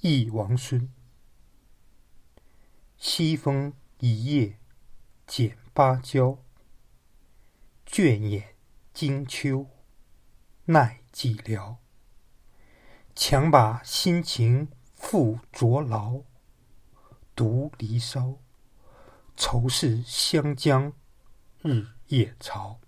忆王孙。西风一夜剪芭蕉，倦眼惊秋奈寂寥。强把新情付浊劳，独离骚，愁是湘江日夜潮。